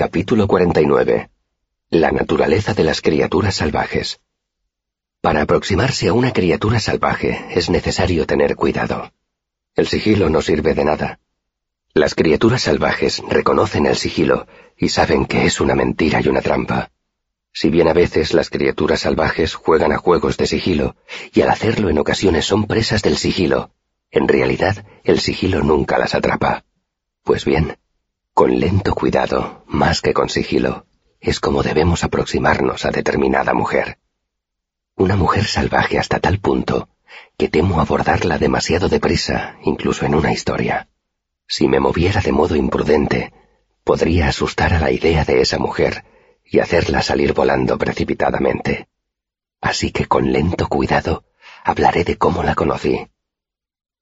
Capítulo 49. La naturaleza de las criaturas salvajes. Para aproximarse a una criatura salvaje es necesario tener cuidado. El sigilo no sirve de nada. Las criaturas salvajes reconocen el sigilo y saben que es una mentira y una trampa. Si bien a veces las criaturas salvajes juegan a juegos de sigilo y al hacerlo en ocasiones son presas del sigilo, en realidad el sigilo nunca las atrapa. Pues bien, con lento cuidado, más que con sigilo, es como debemos aproximarnos a determinada mujer. Una mujer salvaje hasta tal punto que temo abordarla demasiado deprisa, incluso en una historia. Si me moviera de modo imprudente, podría asustar a la idea de esa mujer y hacerla salir volando precipitadamente. Así que con lento cuidado hablaré de cómo la conocí,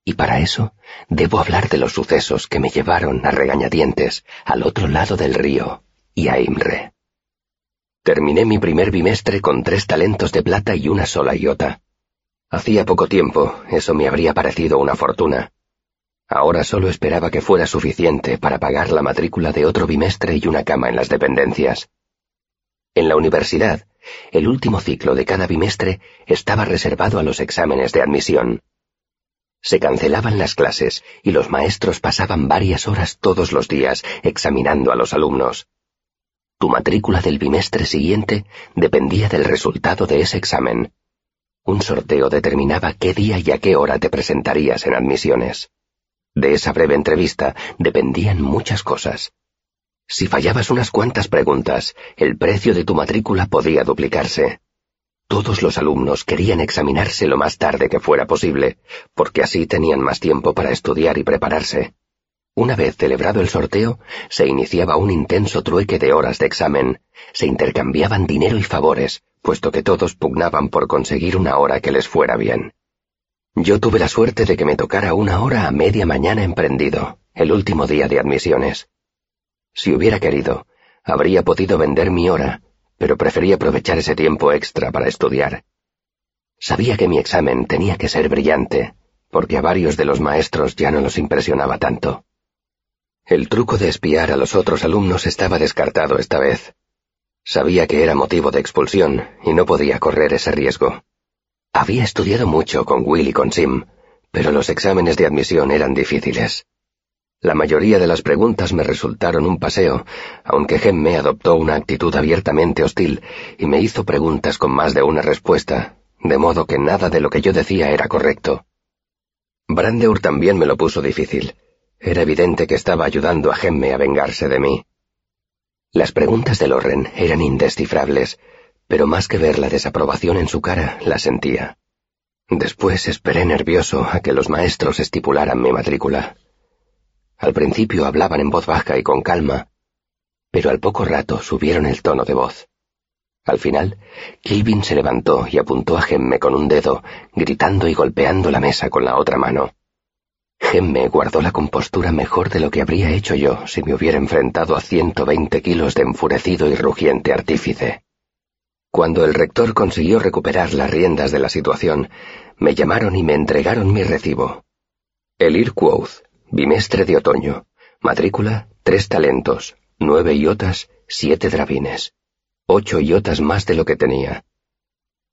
y para eso debo hablar de los sucesos que me llevaron a regañadientes al otro lado del río y a Imre. Terminé mi primer bimestre con tres talentos de plata y una sola iota. Hacía poco tiempo eso me habría parecido una fortuna. Ahora solo esperaba que fuera suficiente para pagar la matrícula de otro bimestre y una cama en las dependencias. En la universidad, el último ciclo de cada bimestre estaba reservado a los exámenes de admisión. Se cancelaban las clases y los maestros pasaban varias horas todos los días examinando a los alumnos. Tu matrícula del bimestre siguiente dependía del resultado de ese examen. Un sorteo determinaba qué día y a qué hora te presentarías en admisiones. De esa breve entrevista dependían muchas cosas. Si fallabas unas cuantas preguntas, el precio de tu matrícula podía duplicarse. Todos los alumnos querían examinarse lo más tarde que fuera posible, porque así tenían más tiempo para estudiar y prepararse. Una vez celebrado el sorteo, se iniciaba un intenso trueque de horas de examen, se intercambiaban dinero y favores, puesto que todos pugnaban por conseguir una hora que les fuera bien. Yo tuve la suerte de que me tocara una hora a media mañana emprendido, el último día de admisiones. Si hubiera querido, habría podido vender mi hora, pero preferí aprovechar ese tiempo extra para estudiar. Sabía que mi examen tenía que ser brillante, porque a varios de los maestros ya no los impresionaba tanto. El truco de espiar a los otros alumnos estaba descartado esta vez. Sabía que era motivo de expulsión y no podía correr ese riesgo. Había estudiado mucho con Will y con Sim, pero los exámenes de admisión eran difíciles. La mayoría de las preguntas me resultaron un paseo, aunque Gemme adoptó una actitud abiertamente hostil y me hizo preguntas con más de una respuesta, de modo que nada de lo que yo decía era correcto. Brandeur también me lo puso difícil. Era evidente que estaba ayudando a Gemme a vengarse de mí. Las preguntas de Loren eran indescifrables, pero más que ver la desaprobación en su cara, la sentía. Después esperé nervioso a que los maestros estipularan mi matrícula. Al principio hablaban en voz baja y con calma, pero al poco rato subieron el tono de voz. Al final, Kilvin se levantó y apuntó a Gemme con un dedo, gritando y golpeando la mesa con la otra mano. Gemme guardó la compostura mejor de lo que habría hecho yo si me hubiera enfrentado a ciento veinte kilos de enfurecido y rugiente artífice. Cuando el rector consiguió recuperar las riendas de la situación, me llamaron y me entregaron mi recibo. El Irquoth, Bimestre de otoño. Matrícula, tres talentos, nueve iotas, siete drabines. Ocho iotas más de lo que tenía.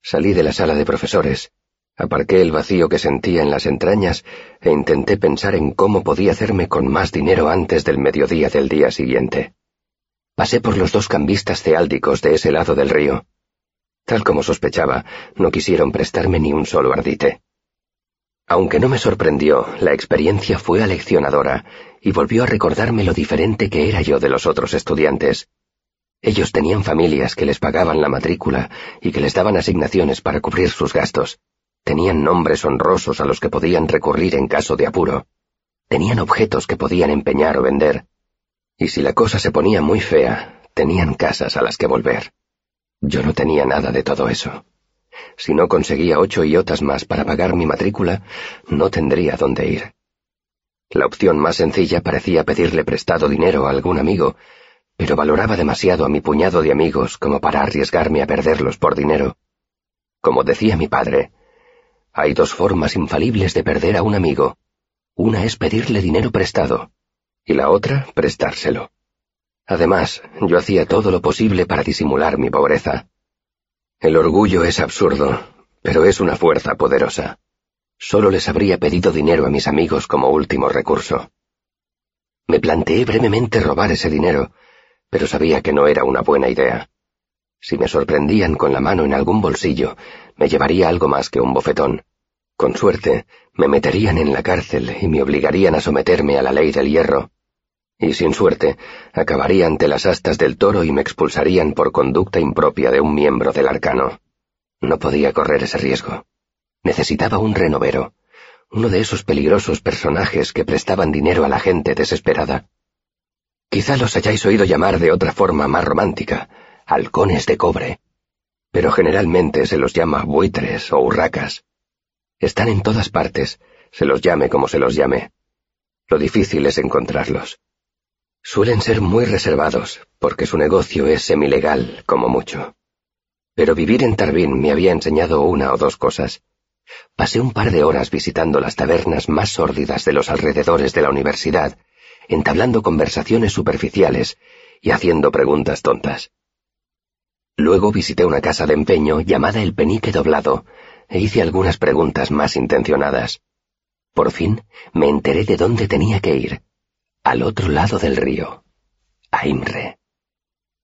Salí de la sala de profesores, aparqué el vacío que sentía en las entrañas e intenté pensar en cómo podía hacerme con más dinero antes del mediodía del día siguiente. Pasé por los dos cambistas ceáldicos de ese lado del río. Tal como sospechaba, no quisieron prestarme ni un solo ardite. Aunque no me sorprendió, la experiencia fue aleccionadora y volvió a recordarme lo diferente que era yo de los otros estudiantes. Ellos tenían familias que les pagaban la matrícula y que les daban asignaciones para cubrir sus gastos. Tenían nombres honrosos a los que podían recurrir en caso de apuro. Tenían objetos que podían empeñar o vender. Y si la cosa se ponía muy fea, tenían casas a las que volver. Yo no tenía nada de todo eso. Si no conseguía ocho iotas más para pagar mi matrícula, no tendría dónde ir. La opción más sencilla parecía pedirle prestado dinero a algún amigo, pero valoraba demasiado a mi puñado de amigos como para arriesgarme a perderlos por dinero. Como decía mi padre, hay dos formas infalibles de perder a un amigo. Una es pedirle dinero prestado, y la otra prestárselo. Además, yo hacía todo lo posible para disimular mi pobreza. El orgullo es absurdo, pero es una fuerza poderosa. Solo les habría pedido dinero a mis amigos como último recurso. Me planteé brevemente robar ese dinero, pero sabía que no era una buena idea. Si me sorprendían con la mano en algún bolsillo, me llevaría algo más que un bofetón. Con suerte, me meterían en la cárcel y me obligarían a someterme a la ley del hierro. Y sin suerte, acabaría ante las astas del toro y me expulsarían por conducta impropia de un miembro del arcano. No podía correr ese riesgo. Necesitaba un renovero, uno de esos peligrosos personajes que prestaban dinero a la gente desesperada. Quizá los hayáis oído llamar de otra forma más romántica, halcones de cobre, pero generalmente se los llama buitres o urracas. Están en todas partes, se los llame como se los llame. Lo difícil es encontrarlos. Suelen ser muy reservados, porque su negocio es semilegal, como mucho. Pero vivir en Tarbín me había enseñado una o dos cosas. Pasé un par de horas visitando las tabernas más sórdidas de los alrededores de la universidad, entablando conversaciones superficiales y haciendo preguntas tontas. Luego visité una casa de empeño llamada El Penique Doblado e hice algunas preguntas más intencionadas. Por fin me enteré de dónde tenía que ir. Al otro lado del río. A.